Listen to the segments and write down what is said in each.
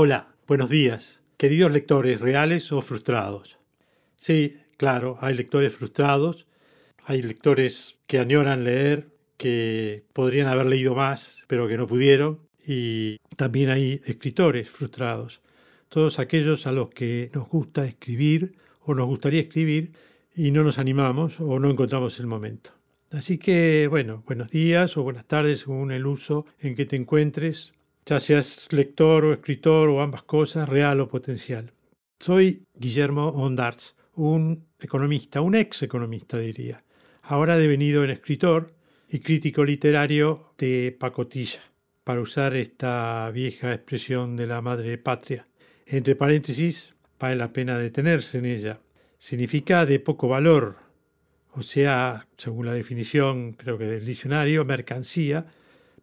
Hola, buenos días, queridos lectores reales o frustrados. Sí, claro, hay lectores frustrados, hay lectores que añoran leer, que podrían haber leído más, pero que no pudieron, y también hay escritores frustrados, todos aquellos a los que nos gusta escribir o nos gustaría escribir y no nos animamos o no encontramos el momento. Así que, bueno, buenos días o buenas tardes según el uso en que te encuentres, ya seas lector o escritor o ambas cosas, real o potencial. Soy Guillermo Ondarts, un economista, un ex economista diría, ahora devenido en escritor y crítico literario de pacotilla, para usar esta vieja expresión de la madre patria. Entre paréntesis, vale la pena detenerse en ella. Significa de poco valor, o sea, según la definición, creo que del diccionario, mercancía,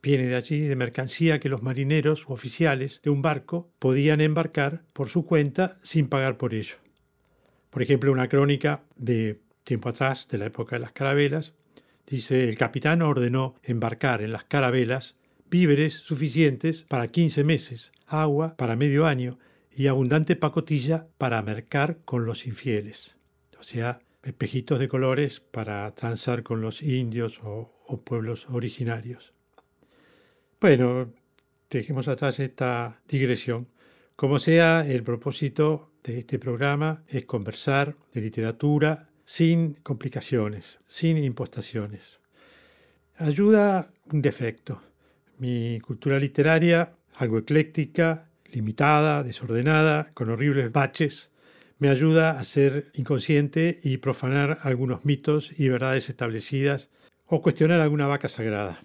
viene de allí, de mercancía que los marineros u oficiales de un barco podían embarcar por su cuenta sin pagar por ello. Por ejemplo, una crónica de tiempo atrás, de la época de las carabelas, dice, el capitán ordenó embarcar en las carabelas víveres suficientes para 15 meses, agua para medio año y abundante pacotilla para mercar con los infieles. O sea, espejitos de colores para transar con los indios o, o pueblos originarios. Bueno, dejemos atrás esta digresión. Como sea, el propósito de este programa es conversar de literatura sin complicaciones, sin impostaciones. Ayuda un defecto. Mi cultura literaria, algo ecléctica, limitada, desordenada, con horribles baches, me ayuda a ser inconsciente y profanar algunos mitos y verdades establecidas o cuestionar alguna vaca sagrada.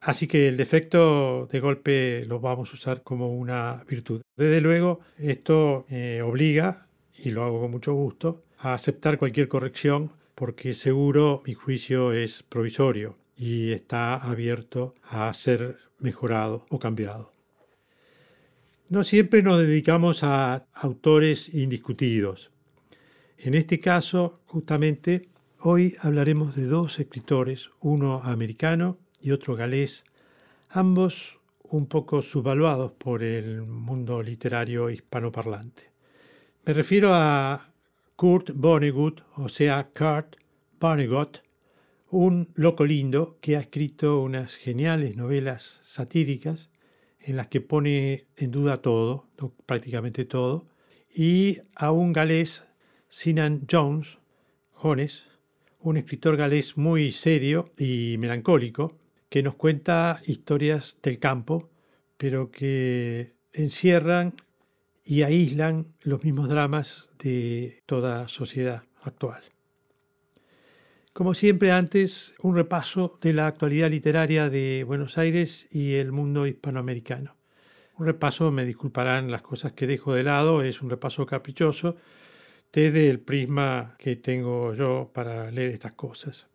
Así que el defecto de golpe lo vamos a usar como una virtud. Desde luego, esto me obliga, y lo hago con mucho gusto, a aceptar cualquier corrección porque seguro mi juicio es provisorio y está abierto a ser mejorado o cambiado. No siempre nos dedicamos a autores indiscutidos. En este caso, justamente, hoy hablaremos de dos escritores, uno americano y otro galés, ambos un poco subvaluados por el mundo literario hispanoparlante. Me refiero a Kurt Vonnegut, o sea, Kurt Vonnegut, un loco lindo que ha escrito unas geniales novelas satíricas en las que pone en duda todo, prácticamente todo, y a un galés, Sinan Jones, Jones, un escritor galés muy serio y melancólico, que nos cuenta historias del campo, pero que encierran y aíslan los mismos dramas de toda sociedad actual. Como siempre antes, un repaso de la actualidad literaria de Buenos Aires y el mundo hispanoamericano. Un repaso, me disculparán las cosas que dejo de lado, es un repaso caprichoso desde el prisma que tengo yo para leer estas cosas.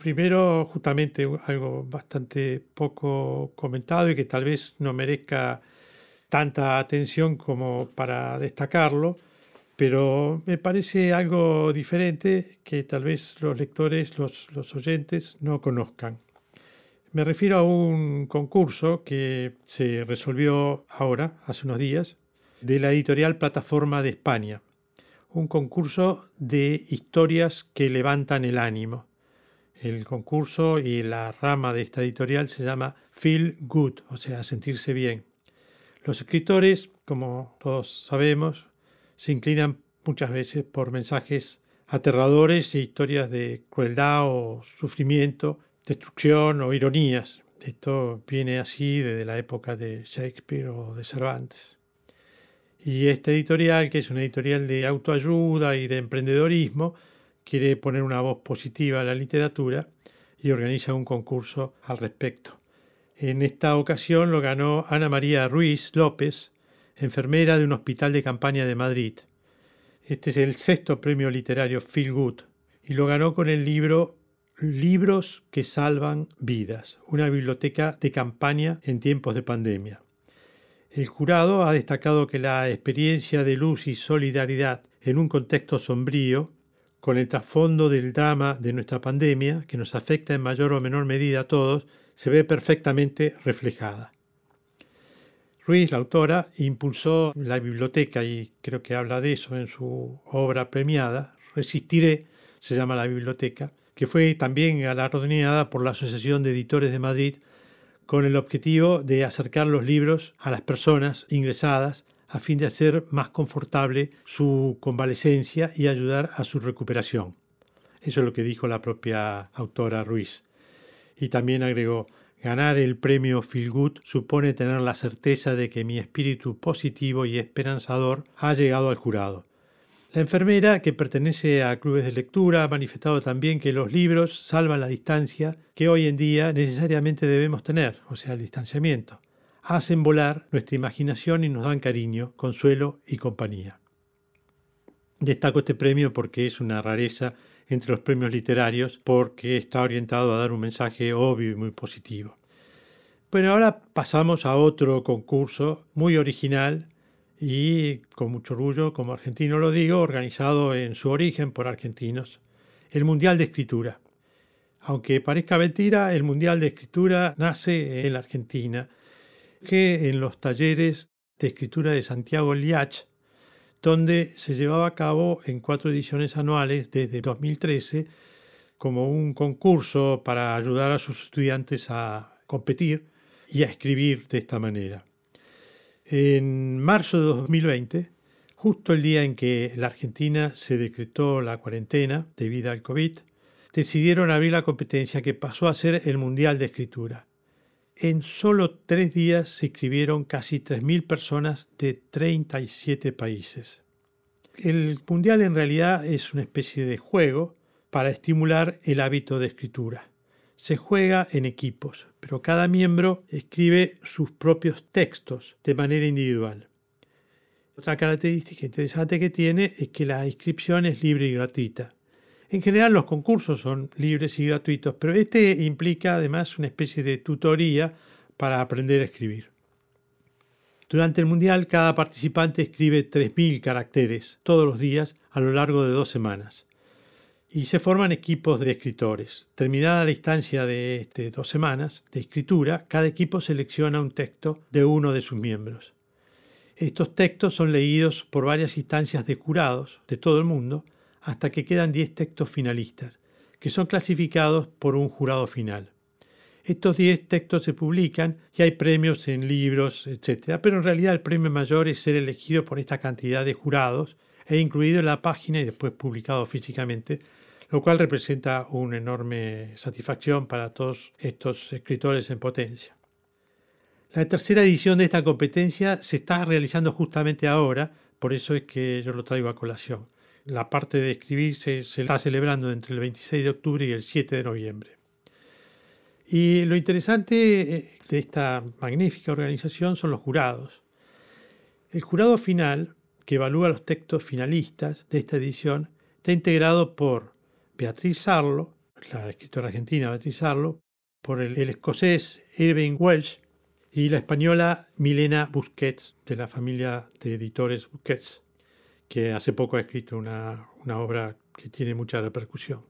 Primero, justamente algo bastante poco comentado y que tal vez no merezca tanta atención como para destacarlo, pero me parece algo diferente que tal vez los lectores, los, los oyentes no conozcan. Me refiero a un concurso que se resolvió ahora, hace unos días, de la editorial Plataforma de España. Un concurso de historias que levantan el ánimo. El concurso y la rama de esta editorial se llama Feel Good, o sea, sentirse bien. Los escritores, como todos sabemos, se inclinan muchas veces por mensajes aterradores e historias de crueldad o sufrimiento, destrucción o ironías. Esto viene así desde la época de Shakespeare o de Cervantes. Y esta editorial, que es una editorial de autoayuda y de emprendedorismo, quiere poner una voz positiva a la literatura y organiza un concurso al respecto. En esta ocasión lo ganó Ana María Ruiz López, enfermera de un hospital de campaña de Madrid. Este es el sexto premio literario Feel Good y lo ganó con el libro Libros que salvan vidas, una biblioteca de campaña en tiempos de pandemia. El jurado ha destacado que la experiencia de luz y solidaridad en un contexto sombrío, con el trasfondo del drama de nuestra pandemia, que nos afecta en mayor o menor medida a todos, se ve perfectamente reflejada. Ruiz, la autora, impulsó la biblioteca y creo que habla de eso en su obra premiada, Resistiré, se llama la biblioteca, que fue también galardonada por la Asociación de Editores de Madrid con el objetivo de acercar los libros a las personas ingresadas a fin de hacer más confortable su convalecencia y ayudar a su recuperación. Eso es lo que dijo la propia autora Ruiz. Y también agregó, ganar el premio Feel supone tener la certeza de que mi espíritu positivo y esperanzador ha llegado al jurado. La enfermera, que pertenece a clubes de lectura, ha manifestado también que los libros salvan la distancia que hoy en día necesariamente debemos tener, o sea, el distanciamiento. Hacen volar nuestra imaginación y nos dan cariño, consuelo y compañía. Destaco este premio porque es una rareza entre los premios literarios, porque está orientado a dar un mensaje obvio y muy positivo. Bueno, ahora pasamos a otro concurso muy original y con mucho orgullo, como argentino lo digo, organizado en su origen por argentinos, el Mundial de Escritura. Aunque parezca mentira, el Mundial de Escritura nace en la Argentina, que en los talleres de escritura de Santiago Liach, donde se llevaba a cabo en cuatro ediciones anuales desde 2013 como un concurso para ayudar a sus estudiantes a competir y a escribir de esta manera. En marzo de 2020, justo el día en que la Argentina se decretó la cuarentena debido al COVID, decidieron abrir la competencia que pasó a ser el Mundial de Escritura. En solo tres días se escribieron casi 3.000 personas de 37 países. El Mundial en realidad es una especie de juego para estimular el hábito de escritura. Se juega en equipos, pero cada miembro escribe sus propios textos de manera individual. Otra característica interesante que tiene es que la inscripción es libre y gratuita. En general los concursos son libres y gratuitos, pero este implica además una especie de tutoría para aprender a escribir. Durante el Mundial cada participante escribe 3.000 caracteres todos los días a lo largo de dos semanas y se forman equipos de escritores. Terminada la instancia de este, dos semanas de escritura, cada equipo selecciona un texto de uno de sus miembros. Estos textos son leídos por varias instancias de jurados de todo el mundo hasta que quedan 10 textos finalistas, que son clasificados por un jurado final. Estos 10 textos se publican y hay premios en libros, etc. Pero en realidad el premio mayor es ser elegido por esta cantidad de jurados e incluido en la página y después publicado físicamente lo cual representa una enorme satisfacción para todos estos escritores en potencia. La tercera edición de esta competencia se está realizando justamente ahora, por eso es que yo lo traigo a colación. La parte de escribir se, está celebrando entre el 26 de octubre y el 7 de noviembre. Y lo interesante eh, de esta magnífica organización son los jurados. El jurado final, que evalúa los textos finalistas de esta edición, está integrado por Beatriz Sarlo, la escritora argentina Beatriz Sarlo, por el, escocés Irving Welsh y la española Milena Busquets, de la familia de editores Busquets, que hace poco ha escrito una, una obra que tiene mucha repercusión.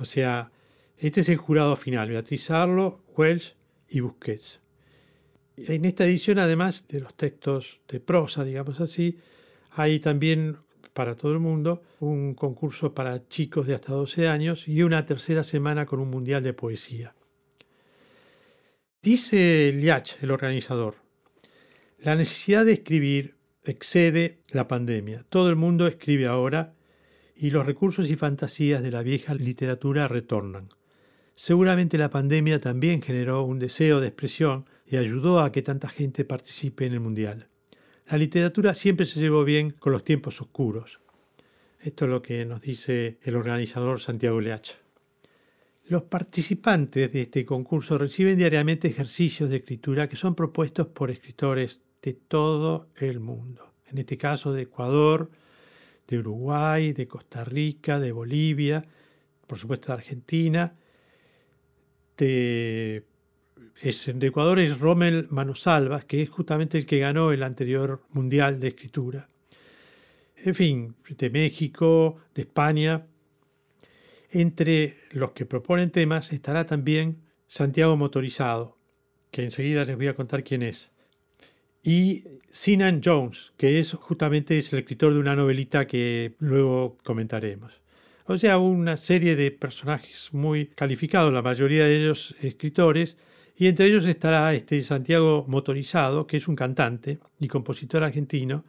O sea, este es el jurado final, Beatriz Sarlo, Welsh y Busquets. En esta edición, además de los textos de prosa, digamos así, hay también para todo el mundo, un concurso para chicos de hasta 12 años y una tercera semana con un mundial de poesía. Dice Liach, el organizador, la necesidad de escribir excede la pandemia. Todo el mundo escribe ahora y los recursos y fantasías de la vieja literatura retornan. Seguramente la pandemia también generó un deseo de expresión y ayudó a que tanta gente participe en el Mundial. La literatura siempre se llevó bien con los tiempos oscuros. Esto es lo que nos dice el organizador Santiago Leach. Los participantes de este concurso reciben diariamente ejercicios de escritura que son propuestos por escritores de todo el mundo. En este caso de Ecuador, de Uruguay, de Costa Rica, de Bolivia, por supuesto de Argentina, de es, de Ecuador es Rommel Manosalvas, que es justamente el que ganó el anterior Mundial de Escritura. En fin, de México, de España. Entre los que proponen temas estará también Santiago Motorizado, que enseguida les voy a contar quién es. Y Sinan Jones, que es justamente el escritor de una novelita que luego comentaremos. O sea, una serie de personajes muy calificados, la mayoría de ellos escritores, y entre ellos estará este Santiago Motorizado, que es un cantante y compositor argentino,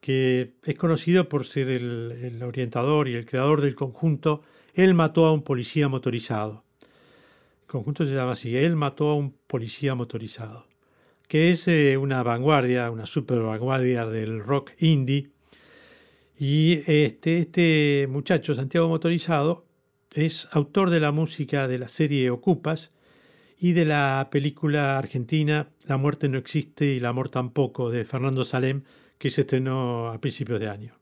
que es conocido por ser el, el orientador y el creador del conjunto Él mató a un policía motorizado. El conjunto se llama así, Él mató a un policía motorizado que es eh, una vanguardia, una super vanguardia del rock indie. Y este, este muchacho, Santiago Motorizado, es autor de la música de la serie Ocupas y de la película argentina La muerte no existe y el amor tampoco de Fernando Salem, que se estrenó a principios de año.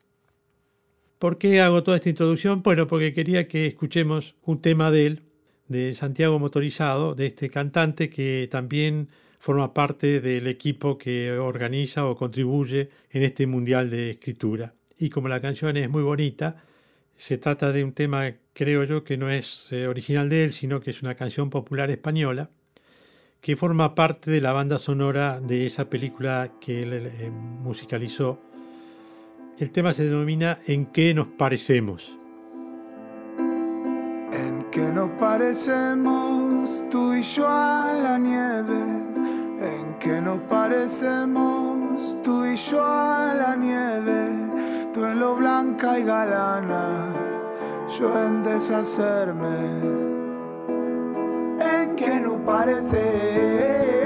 ¿Por qué hago toda esta introducción? Bueno, porque quería que escuchemos un tema de él, de Santiago Motorizado, de este cantante que también forma parte del equipo que organiza o contribuye en este Mundial de Escritura. Y como la canción es muy bonita, se trata de un tema, creo yo, que no es eh, original de él, sino que es una canción popular española, que forma parte de la banda sonora de esa película que él eh, musicalizó. El tema se denomina ¿En qué nos parecemos? En qué nos parecemos tú y yo a la nieve en que nos parecemos tú y yo a la nieve, tú en lo blanca y galana, yo en deshacerme, en que nos parecemos.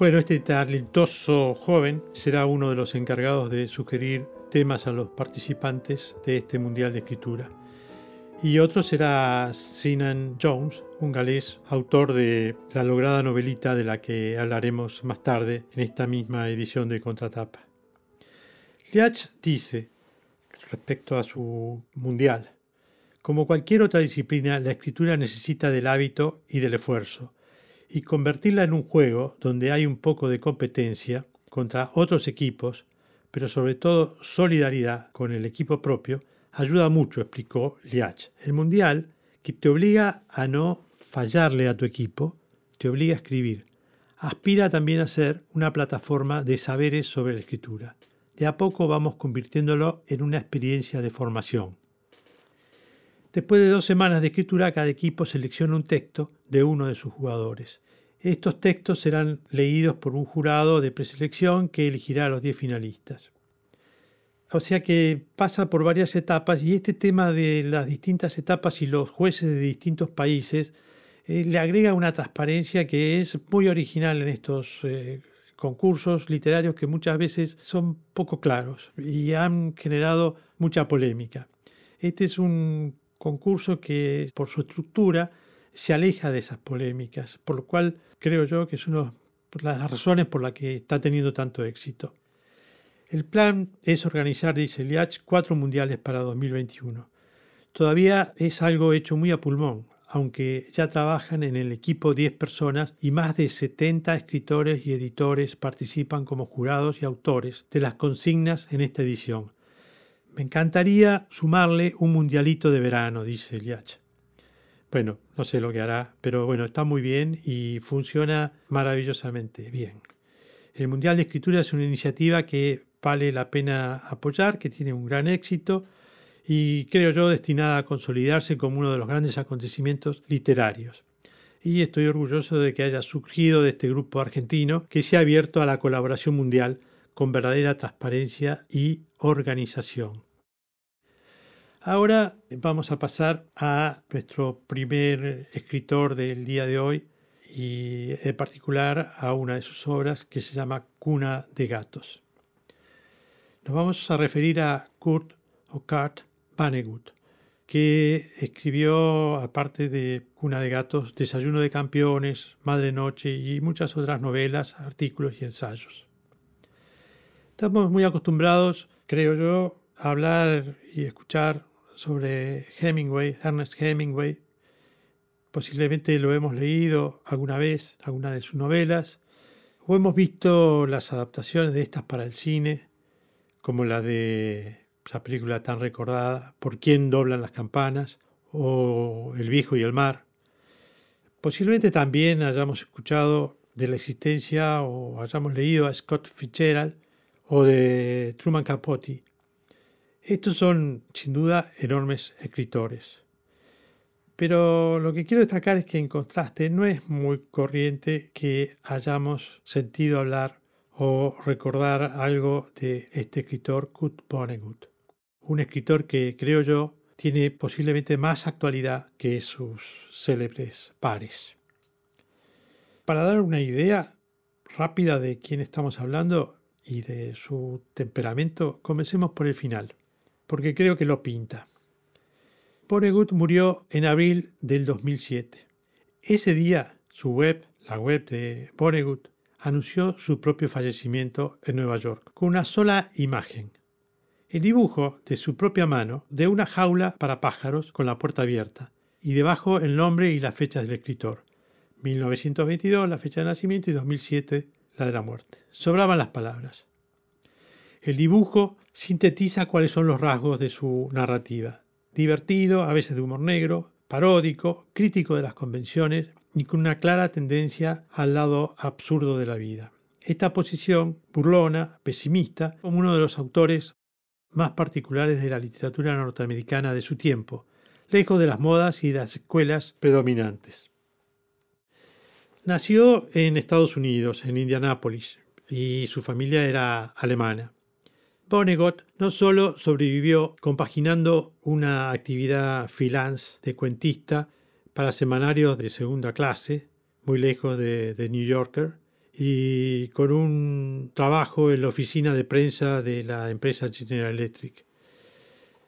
Bueno, este talentoso joven será uno de los encargados de sugerir temas a los participantes de este Mundial de Escritura. Y otro será Sinan Jones, un galés, autor de la lograda novelita de la que hablaremos más tarde en esta misma edición de Contratapa. Liach dice, respecto a su Mundial, como cualquier otra disciplina, la escritura necesita del hábito y del esfuerzo y convertirla en un juego donde hay un poco de competencia contra otros equipos, pero sobre todo solidaridad con el equipo propio, ayuda mucho, explicó Liach. El Mundial, que te obliga a no fallarle a tu equipo, te obliga a escribir. Aspira también a ser una plataforma de saberes sobre la escritura. De a poco vamos convirtiéndolo en una experiencia de formación. Después de dos semanas de escritura, cada equipo selecciona un texto de uno de sus jugadores. Estos textos serán leídos por un jurado de preselección que elegirá a los 10 finalistas. O sea que pasa por varias etapas y este tema de las distintas etapas y los jueces de distintos países eh, le agrega una transparencia que es muy original en estos eh, concursos literarios que muchas veces son poco claros y han generado mucha polémica. Este es un concurso que por su estructura se aleja de esas polémicas, por lo cual creo yo que es una de las razones por las que está teniendo tanto éxito. El plan es organizar, dice Liach, cuatro mundiales para 2021. Todavía es algo hecho muy a pulmón. aunque ya trabajan en el equipo 10 personas y más de 70 escritores y editores participan como jurados y autores de las consignas en esta edición. Me encantaría sumarle un mundialito de verano, dice Liach. Bueno, no sé lo que hará, pero bueno, está muy bien y funciona maravillosamente bien. El Mundial de Escritura es una iniciativa que vale la pena apoyar, que tiene un gran éxito y creo yo destinada a consolidarse como uno de los grandes acontecimientos literarios. Y estoy orgulloso de que haya surgido de este grupo argentino que se ha abierto a la colaboración mundial con verdadera transparencia y organización. Ahora vamos a pasar a nuestro primer escritor del día de hoy y en particular a una de sus obras que se llama Cuna de Gatos. Nos vamos a referir a Kurt o Kurt Vonnegut, que escribió, aparte de Cuna de Gatos, Desayuno de Campeones, Madre Noche y muchas otras novelas, artículos y ensayos. Estamos muy acostumbrados, creo yo, hablar y escuchar sobre Hemingway, Ernest Hemingway. Posiblemente lo hemos leído alguna vez, alguna de sus novelas, o hemos visto las adaptaciones de estas para el cine, como la de esa película tan recordada, Por quién doblan las campanas, o El viejo y el mar. Posiblemente también hayamos escuchado de la existencia o hayamos leído a Scott Fitzgerald o de Truman Capote, estos son, sin duda, enormes escritores. Pero lo que quiero destacar es que en contraste no es muy corriente que hayamos sentido hablar o recordar algo de este escritor Kurt Vonnegut. Un escritor que, creo yo, tiene posiblemente más actualidad que sus célebres pares. Para dar una idea rápida de quién estamos hablando y de su temperamento, comencemos por el final porque creo que lo pinta. Vonnegut murió en abril del 2007. Ese día, su web, la web de Vonnegut, anunció su propio fallecimiento en Nueva York, con una sola imagen. El dibujo de su propia mano de una jaula para pájaros con la puerta abierta, y debajo el nombre y la fecha del escritor. 1922 la fecha de nacimiento y 2007 la de la muerte. Sobraban las palabras. El dibujo sintetiza cuáles son los rasgos de su narrativa. Divertido, a veces de humor negro, paródico, crítico de las convenciones y con una clara tendencia al lado absurdo de la vida. Esta posición, burlona, pesimista, como uno de los autores más particulares de la literatura norteamericana de su tiempo, lejos de las modas y las escuelas predominantes. Nació en Estados Unidos, en Indianápolis, y su familia era alemana. Vonnegut no solo sobrevivió compaginando una actividad freelance de cuentista para semanarios de segunda clase, muy lejos de, de New Yorker, y con un trabajo en la oficina de prensa de la empresa General Electric.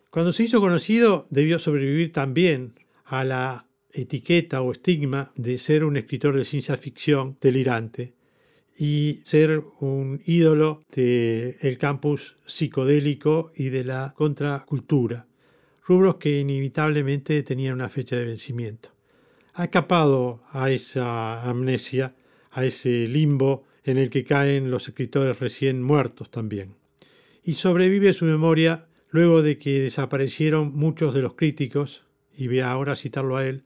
Cuando se hizo conocido, debió sobrevivir también a la etiqueta o estigma de ser un escritor de ciencia ficción delirante, y ser un ídolo del campus psicodélico y de la contracultura, rubros que inevitablemente tenían una fecha de vencimiento. Ha escapado a esa amnesia, a ese limbo en el que caen los escritores recién muertos también. Y sobrevive su memoria luego de que desaparecieron muchos de los críticos, y voy ahora citarlo a él,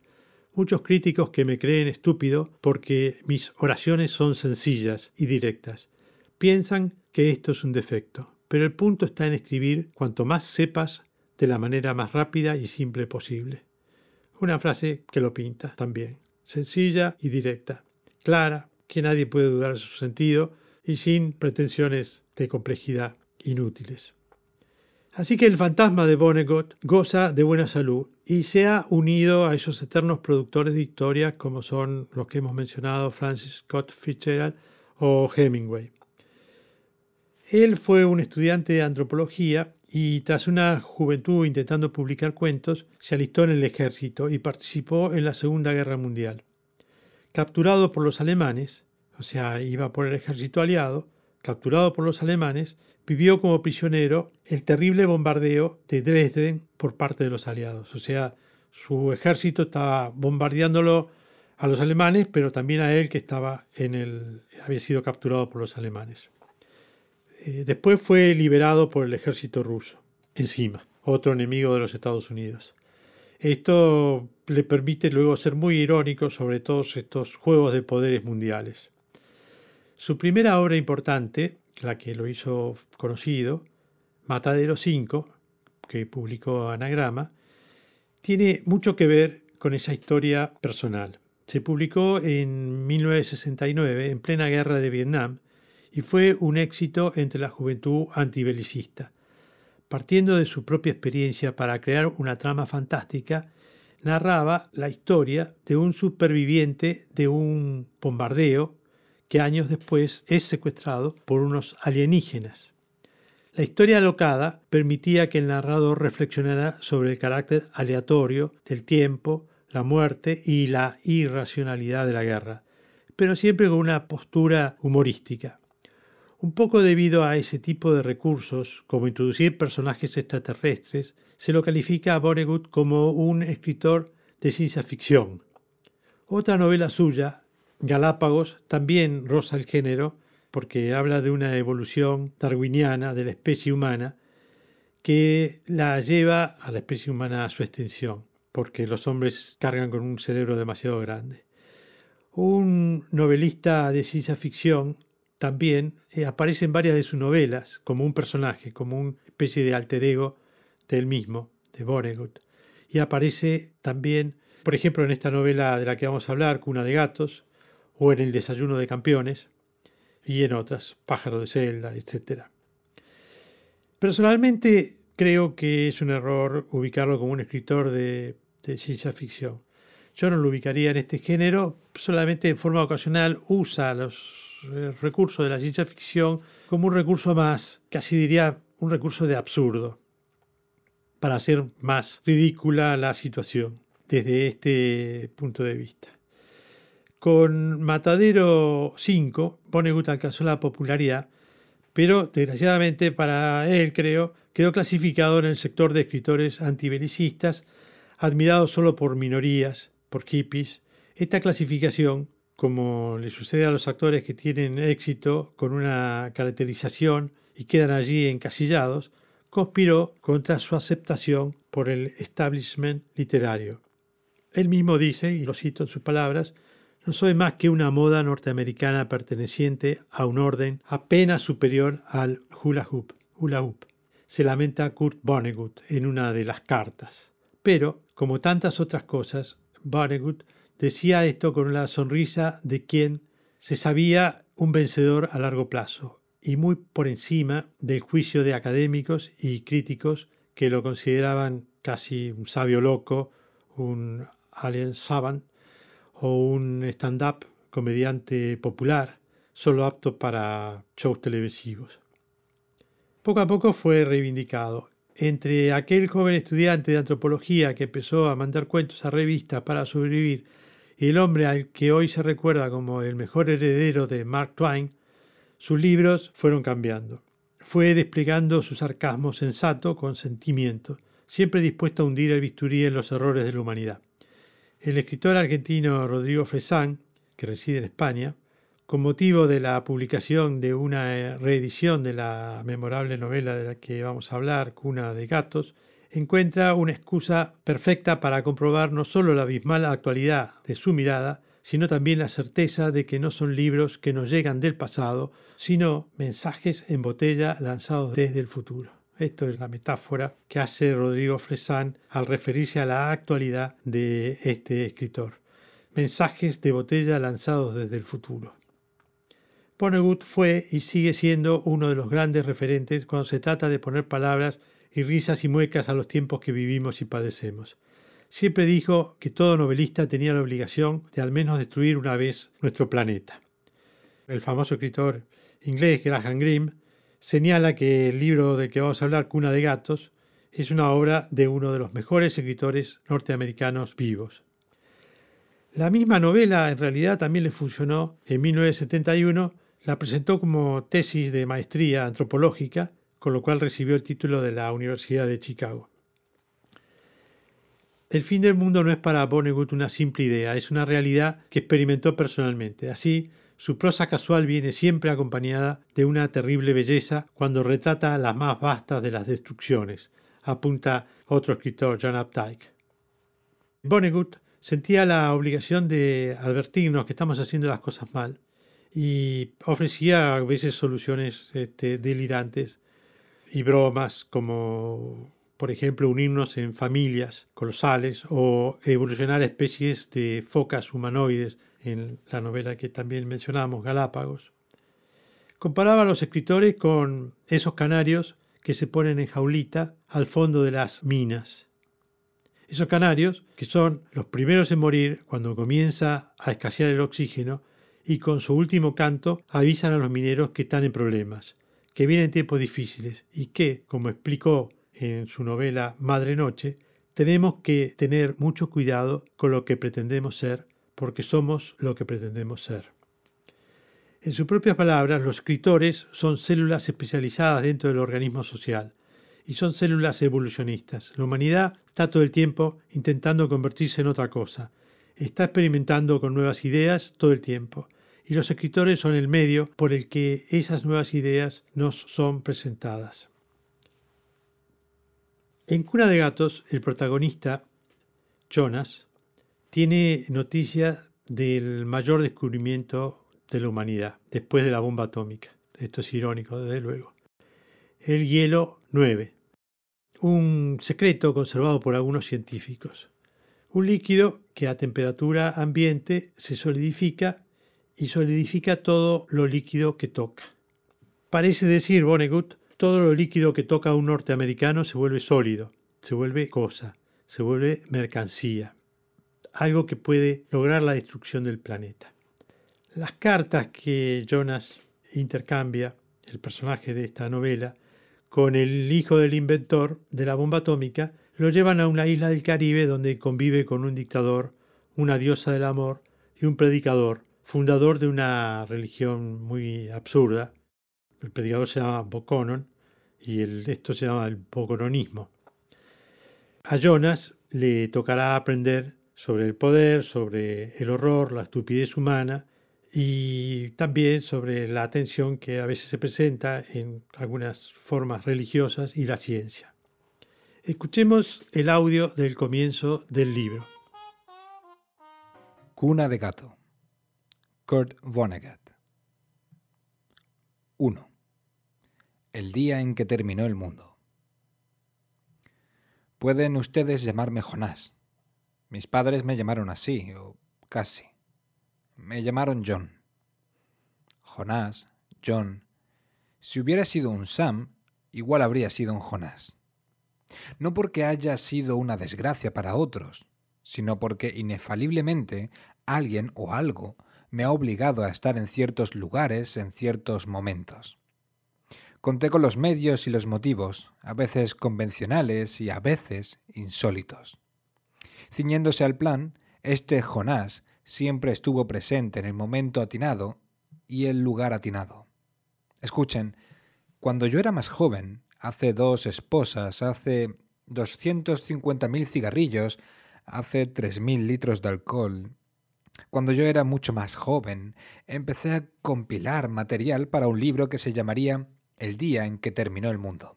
muchos críticos que me creen estúpido porque mis oraciones son sencillas y directas. Piensan que esto es un defecto, pero el punto está en escribir cuanto más sepas de la manera más rápida y simple posible. Una frase que lo pinta también, sencilla y directa, clara, que nadie puede dudar de su sentido y sin pretensiones de complejidad inútiles. Así que el fantasma de Vonnegut goza de buena salud y se ha unido a esos eternos productores de historias como son los que hemos mencionado, Francis Scott Fitzgerald o Hemingway. Él fue un estudiante de antropología y tras una juventud intentando publicar cuentos, se alistó en el ejército y participó en la Segunda Guerra Mundial. Capturado por los alemanes, o sea, iba por el ejército aliado, capturado por los alemanes, vivió como prisionero el terrible bombardeo de Dresden por parte de los aliados. O sea, Su ejército estaba bombardeándolo a los alemanes, pero también a él que estaba en el, había sido capturado por los alemanes. Eh, después fue liberado por el ejército ruso, encima, otro enemigo de los Estados Unidos. Esto le permite luego ser muy irónico sobre todos estos juegos de poderes mundiales. Su primera obra importante, la que lo hizo conocido, Matadero 5, que publicó Anagrama, tiene mucho que ver con esa historia personal. Se publicó en 1969, en plena guerra de Vietnam, y fue un éxito entre la juventud antibelicista. Partiendo de su propia experiencia para crear una trama fantástica, narraba la historia de un superviviente de un bombardeo que años después es secuestrado por unos alienígenas. La historia alocada permitía que el narrador reflexionara sobre el carácter aleatorio del tiempo, la muerte y la irracionalidad de la guerra, pero siempre con una postura humorística. Un poco debido a ese tipo de recursos, como introducir personajes extraterrestres, se lo califica a Vonnegut como un escritor de ciencia ficción. Otra novela suya, Galápagos, también roza el género, porque habla de una evolución darwiniana de la especie humana que la lleva a la especie humana a su extinción, porque los hombres cargan con un cerebro demasiado grande. Un novelista de ciencia ficción también eh, aparece en varias de sus novelas como un personaje, como una especie de alter ego del mismo, de Vonnegut. Y aparece también, por ejemplo, en esta novela de la que vamos a hablar, Cuna de Gatos, o en El Desayuno de Campeones, y en otras, Pájaro de Celda, etc. Personalmente creo que es un error ubicarlo como un escritor de, ciencia ficción. Yo no lo ubicaría en este género, solamente en forma ocasional usa los eh, recursos de la ciencia ficción como un recurso más, casi diría un recurso de absurdo, para hacer más ridícula la situación desde este punto de vista. Con Matadero 5, Vonnegut alcanzó la popularidad, pero desgraciadamente para él, creo, quedó clasificado en el sector de escritores antibelicistas, admirado solo por minorías, por hippies. Esta clasificación, como le sucede a los actores que tienen éxito con una caracterización y quedan allí encasillados, conspiró contra su aceptación por el establishment literario. Él mismo dice, y lo cito en sus palabras, no soy más que una moda norteamericana perteneciente a un orden apenas superior al hula hoop. Hula hoop. Se lamenta Kurt Vonnegut en una de las cartas. Pero, como tantas otras cosas, Vonnegut decía esto con una sonrisa de quien se sabía un vencedor a largo plazo y muy por encima del juicio de académicos y críticos que lo consideraban casi un sabio loco, un alien savant o un stand-up comediante popular, solo apto para shows televisivos. Poco a poco fue reivindicado. Entre aquel joven estudiante de antropología que empezó a mandar cuentos a revistas para sobrevivir y el hombre al que hoy se recuerda como el mejor heredero de Mark Twain, sus libros fueron cambiando. Fue desplegando su sarcasmo sensato con sentimiento, siempre dispuesto a hundir el bisturí en los errores de la humanidad. El escritor argentino Rodrigo Fresán, que reside en España, con motivo de la publicación de una eh, reedición de la memorable novela de la que vamos a hablar, Cuna de Gatos, encuentra una excusa perfecta para comprobar no solo la abismal actualidad de su mirada, sino también la certeza de que no son libros que nos llegan del pasado, sino mensajes en botella lanzados desde el futuro. Esto es la metáfora que hace Rodrigo Fresán al referirse a la actualidad de este escritor. Mensajes de botella lanzados desde el futuro. Vonnegut fue y sigue siendo uno de los grandes referentes cuando se trata de poner palabras y risas y muecas a los tiempos que vivimos y padecemos. Siempre dijo que todo novelista tenía la obligación de al menos destruir una vez nuestro planeta. El famoso escritor inglés Graham Greene señala que el libro del que vamos a hablar, Cuna de Gatos, es una obra de uno de los mejores escritores norteamericanos vivos. La misma novela en realidad también le funcionó en 1971, la presentó como tesis de maestría antropológica, con lo cual recibió el título de la Universidad de Chicago. El fin del mundo no es para Vonnegut una simple idea, es una realidad que experimentó personalmente. Así, su prosa casual viene siempre acompañada de una terrible belleza cuando retrata las más vastas de las destrucciones, apunta otro escritor, John Updike. Vonnegut sentía la obligación de advertirnos que estamos haciendo las cosas mal y ofrecía a veces soluciones este, delirantes y bromas como por ejemplo, unirnos en familias colosales o evolucionar especies de focas humanoides en la novela que también mencionamos, Galápagos. Comparaba a los escritores con esos canarios que se ponen en jaulita al fondo de las minas. Esos canarios, que son los primeros en morir cuando comienza a escasear el oxígeno, y con su último canto avisan a los mineros que están en problemas, que vienen tiempos difíciles y que, como explicó en su novela Madre Noche, tenemos que tener mucho cuidado con lo que pretendemos ser, porque somos lo que pretendemos ser. En sus propias palabras, los escritores son células especializadas dentro del organismo social y son células evolucionistas. La humanidad está todo el tiempo intentando convertirse en otra cosa, está experimentando con nuevas ideas todo el tiempo y los escritores son el medio por el que esas nuevas ideas nos son presentadas. En Cuna de Gatos, el protagonista, Jonas, tiene noticias del mayor descubrimiento de la humanidad después de la bomba atómica. Esto es irónico, desde luego. El hielo 9, un secreto conservado por algunos científicos. Un líquido que a temperatura ambiente se solidifica y solidifica todo lo líquido que toca. Parece decir Vonnegut todo lo líquido que toca un norteamericano se vuelve sólido, se vuelve cosa, se vuelve mercancía, algo que puede lograr la destrucción del planeta. Las cartas que Jonas intercambia, el personaje de esta novela, con el hijo del inventor de la bomba atómica, lo llevan a una isla del Caribe donde convive con un dictador, una diosa del amor y un predicador, fundador de una religión muy absurda, el predicador se llama Boconon y el, esto se llama el Bocononismo. A Jonas le tocará aprender sobre el poder, sobre el horror, la estupidez humana y también sobre la atención que a veces se presenta en algunas formas religiosas y la ciencia. Escuchemos el audio del comienzo del libro. Cuna de gato. Kurt Vonnegut. 1. El día en que terminó el mundo. Pueden ustedes llamarme Jonás. Mis padres me llamaron así, o casi. Me llamaron John. Jonás, John. Si hubiera sido un Sam, igual habría sido un Jonás. No porque haya sido una desgracia para otros, sino porque inefaliblemente alguien o algo me ha obligado a estar en ciertos lugares en ciertos momentos. Conté con los medios y los motivos, a veces convencionales y a veces insólitos. Ciñéndose al plan, este Jonás siempre estuvo presente en el momento atinado y el lugar atinado. Escuchen, cuando yo era más joven, hace dos esposas, hace 250.000 cigarrillos, hace 3.000 litros de alcohol, cuando yo era mucho más joven, empecé a compilar material para un libro que se llamaría El día en que terminó el mundo.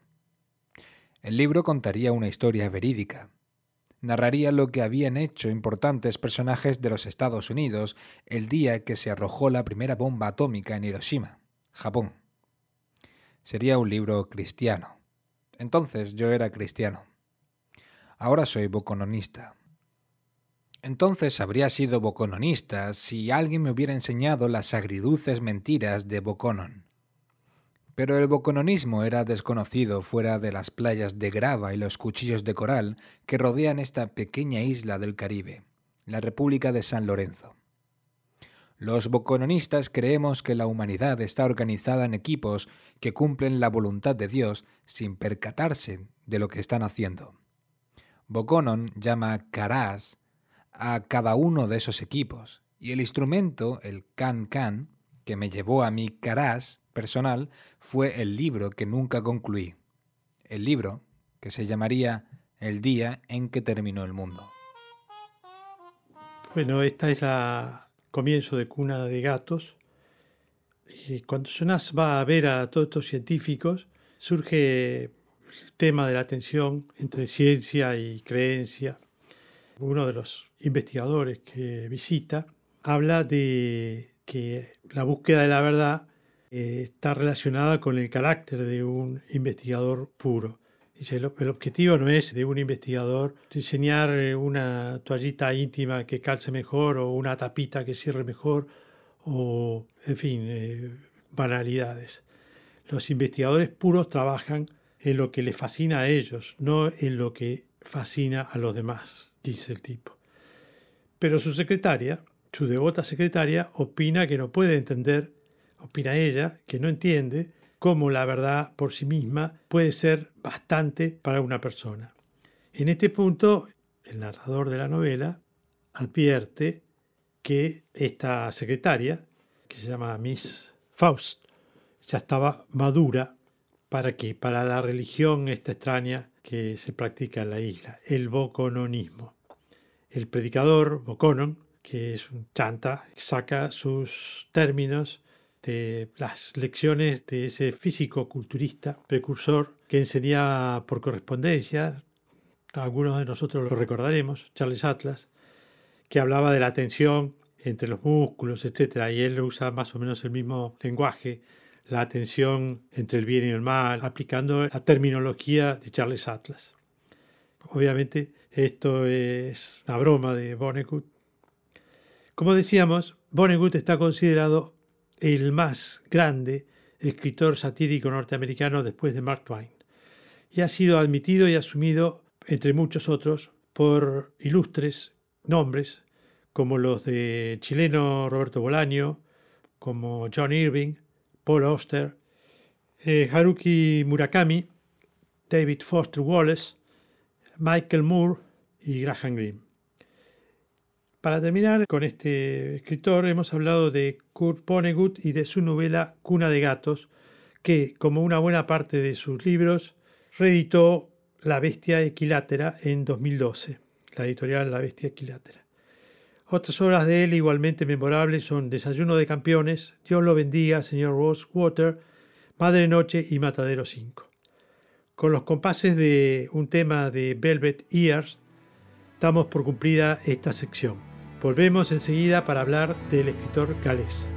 El libro contaría una historia verídica. Narraría lo que habían hecho importantes personajes de los Estados Unidos el día que se arrojó la primera bomba atómica en Hiroshima, Japón. Sería un libro cristiano. Entonces yo era cristiano. Ahora soy bocononista. Entonces habría sido bocononista si alguien me hubiera enseñado las agriduces mentiras de Boconon. Pero el bocononismo era desconocido fuera de las playas de grava y los cuchillos de coral que rodean esta pequeña isla del Caribe, la República de San Lorenzo. Los bocononistas creemos que la humanidad está organizada en equipos que cumplen la voluntad de Dios sin percatarse de lo que están haciendo. Boconon llama carás a cada uno de esos equipos. Y el instrumento, el can-can, que me llevó a mi caras personal, fue el libro que nunca concluí. El libro que se llamaría El día en que terminó el mundo. Bueno, esta es la comienzo de Cuna de Gatos. Y cuando Jonas va a ver a todos estos científicos, surge el tema de la tensión entre ciencia y creencia. Uno de los investigadores que visita habla de que la búsqueda de la verdad eh, está relacionada con el carácter de un investigador puro. Dice, el, objetivo no es de un investigador diseñar una toallita íntima que calce mejor o una tapita que cierre mejor o, en fin, eh, banalidades. Los investigadores puros trabajan en lo que les fascina a ellos, no en lo que fascina a los demás, dice el tipo. Pero su secretaria, su devota secretaria, opina que no puede entender, opina ella, que no entiende cómo la verdad por sí misma puede ser bastante para una persona. En este punto, el narrador de la novela advierte que esta secretaria, que se llama Miss Faust, ya estaba madura para que para la religión esta extraña que se practica en la isla, el bocononismo. El predicador Boconon, que es un chanta, saca sus términos de las lecciones de ese físico culturista precursor que enseñaba por correspondencia, algunos de nosotros lo recordaremos, Charles Atlas, que hablaba de la tensión entre los músculos, etc. Y él usa más o menos el mismo lenguaje, la tensión entre el bien y el mal, aplicando la terminología de Charles Atlas. Obviamente esto es una broma de Vonnegut. Como decíamos, Vonnegut está considerado el más grande escritor satírico norteamericano después de Mark Twain y ha sido admitido y asumido, entre muchos otros, por ilustres nombres como los de chileno Roberto Bolaño, como John Irving, Paul Auster, eh, Haruki Murakami, David Foster Wallace, Michael Moore y Graham Greene. Para terminar con este escritor, hemos hablado de Kurt Vonnegut y de su novela Cuna de Gatos, que, como una buena parte de sus libros, reeditó La Bestia Equilátera en 2012, la editorial La Bestia Equilátera. Otras obras de él igualmente memorables son Desayuno de Campeones, Dios lo bendiga, señor Rosewater, Madre Noche y Matadero 5. Con los compases de un tema de Velvet Ears, damos por cumplida esta sección. Volvemos enseguida para hablar del escritor galés.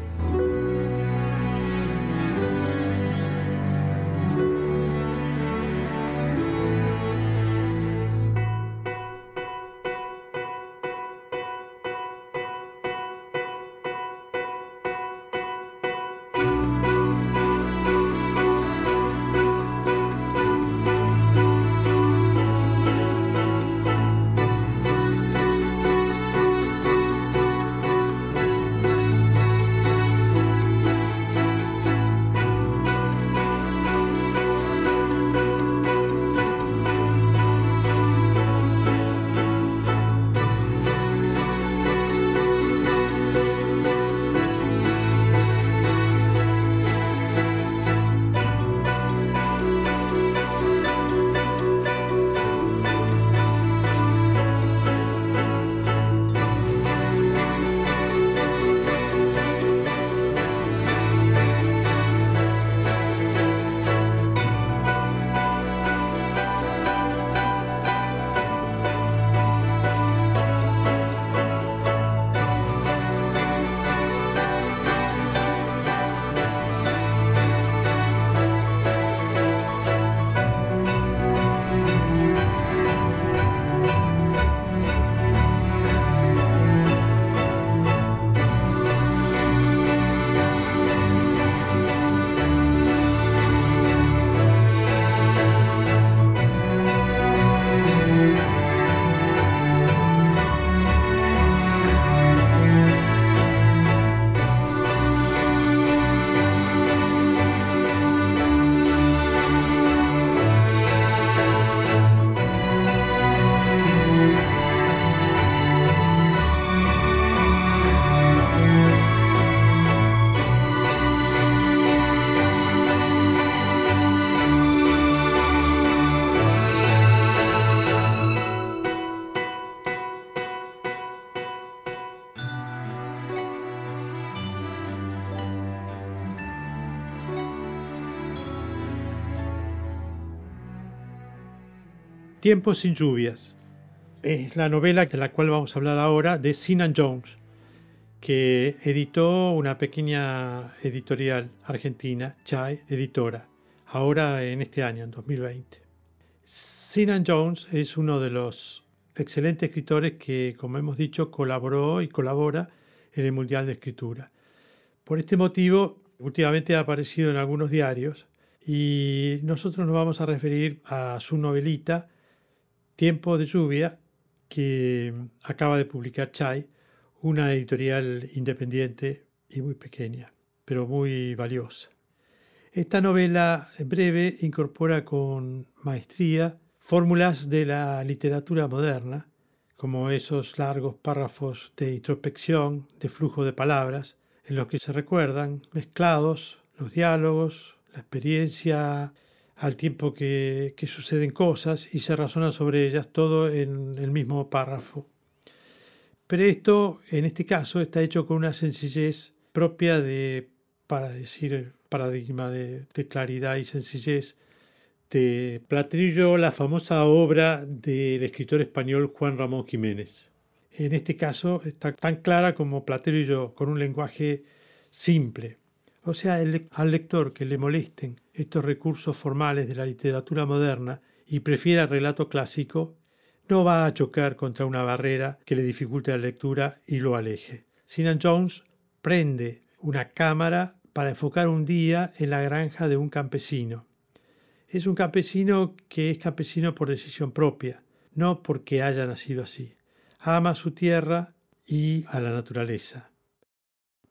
Tiempos sin lluvias. Es la novela de la cual vamos a hablar ahora de Sinan Jones, que editó una pequeña editorial argentina, Chai Editora, ahora en este año, en 2020. Sinan Jones es uno de los excelentes escritores que, como hemos dicho, colaboró y colabora en el Mundial de Escritura. Por este motivo, últimamente ha aparecido en algunos diarios y nosotros nos vamos a referir a su novelita Tiempo de lluvia, que acaba de publicar Chai, una editorial independiente y muy pequeña, pero muy valiosa. Esta novela breve incorpora con maestría fórmulas de la literatura moderna, como esos largos párrafos de introspección, de flujo de palabras, en los que se recuerdan mezclados los diálogos, la experiencia al tiempo que, que suceden cosas y se razona sobre ellas todo en el mismo párrafo. Pero esto, en este caso, está hecho con una sencillez propia de, para decir, paradigma de, de claridad y sencillez de Platrillo, la famosa obra del escritor español Juan Ramón Jiménez. En este caso está tan clara como Platrillo, con un lenguaje simple. O sea, al lector que le molesten estos recursos formales de la literatura moderna y prefiera el relato clásico, no va a chocar contra una barrera que le dificulte la lectura y lo aleje. Sinan Jones prende una cámara para enfocar un día en la granja de un campesino. Es un campesino que es campesino por decisión propia, no porque haya nacido así. Ama su tierra y a la naturaleza,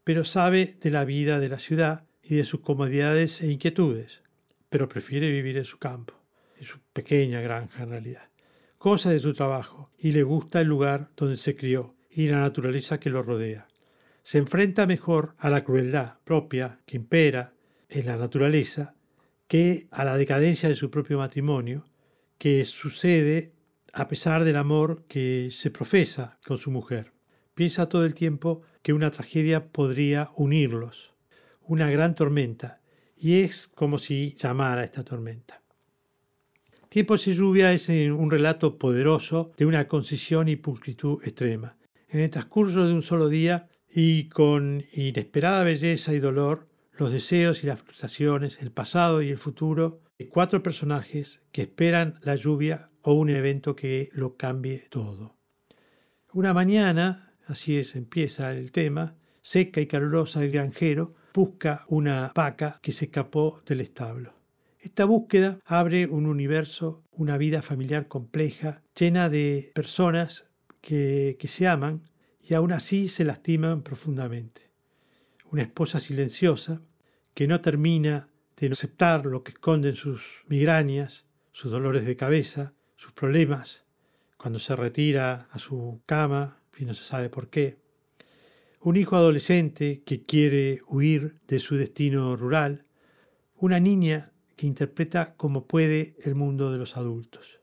pero sabe de la vida de la ciudad y de sus comodidades e inquietudes, pero prefiere vivir en su campo, en su pequeña granja en realidad cosa de su trabajo, y le gusta el lugar donde se crió y la naturaleza que lo rodea. Se enfrenta mejor a la crueldad propia que impera en la naturaleza que a la decadencia de su propio matrimonio, que sucede a pesar del amor que se profesa con su mujer. Piensa todo el tiempo que una tragedia podría unirlos, una gran tormenta, y es como si llamara esta tormenta. Tiempos y lluvia es un relato poderoso de una concisión y pulcritud extrema. En el transcurso de un solo día y con inesperada belleza y dolor, los deseos y las frustraciones, el pasado y el futuro de cuatro personajes que esperan la lluvia o un evento que lo cambie todo. Una mañana, así es, empieza el tema, seca y calurosa el granjero busca una vaca que se escapó del establo. Esta búsqueda abre un universo, una vida familiar compleja, llena de personas que, se aman y aún así se lastiman profundamente. Una esposa silenciosa que no termina de aceptar lo que esconden sus migrañas, sus dolores de cabeza, sus problemas, cuando se retira a su cama y no se sabe por qué. Un hijo adolescente que quiere huir de su destino rural. Una niña que interpreta como puede el mundo de los adultos.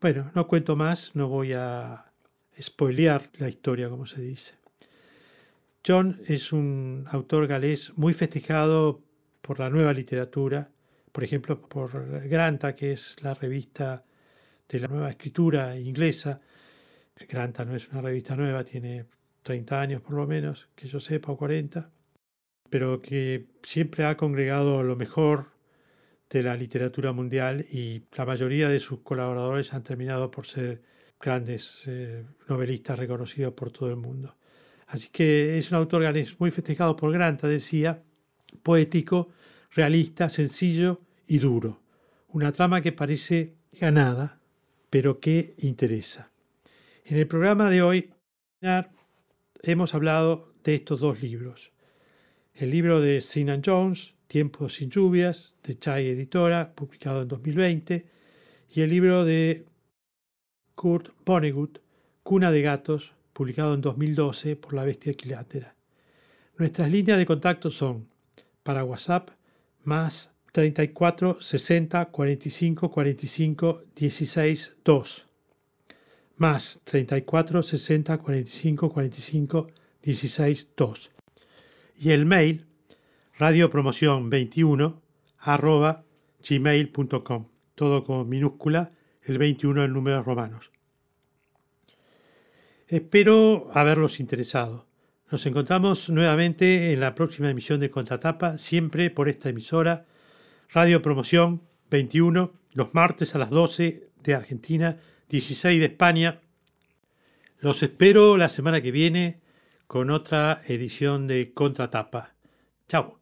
Bueno, no cuento más, no voy a spoilear la historia, como se dice. John es un autor galés muy festejado por la nueva literatura, por ejemplo, por Granta, que es la revista de la nueva escritura inglesa. Granta no es una revista nueva, tiene 30 años por lo menos, que yo sepa, o 40, pero que siempre ha congregado lo mejor de la literatura mundial y la mayoría de sus colaboradores han terminado por ser grandes eh, novelistas reconocidos por todo el mundo. Así que es un autor muy festejado por Granta, decía, poético, realista, sencillo y duro. Una trama que parece ganada, pero que interesa. En el programa de hoy hemos hablado de estos dos libros. El libro de Sinan Jones, Tiempos sin lluvias, de Chai Editora, publicado en 2020, y el libro de Kurt Vonnegut, Cuna de Gatos, publicado en 2012 por La Bestia Equilátera. Nuestras líneas de contacto son para WhatsApp más 34 60 45 45 16 2 más 34 60 45 45 16 2 y el mail radiopromoción21 arroba gmail.com, todo con minúscula el 21 en números romanos. Espero haberlos interesado. Nos encontramos nuevamente en la próxima emisión de Contratapa, siempre por esta emisora, Radio Promoción 21, los martes a las 12 de Argentina, 16 de España. Los espero la semana que viene con otra edición de Contratapa. Chao.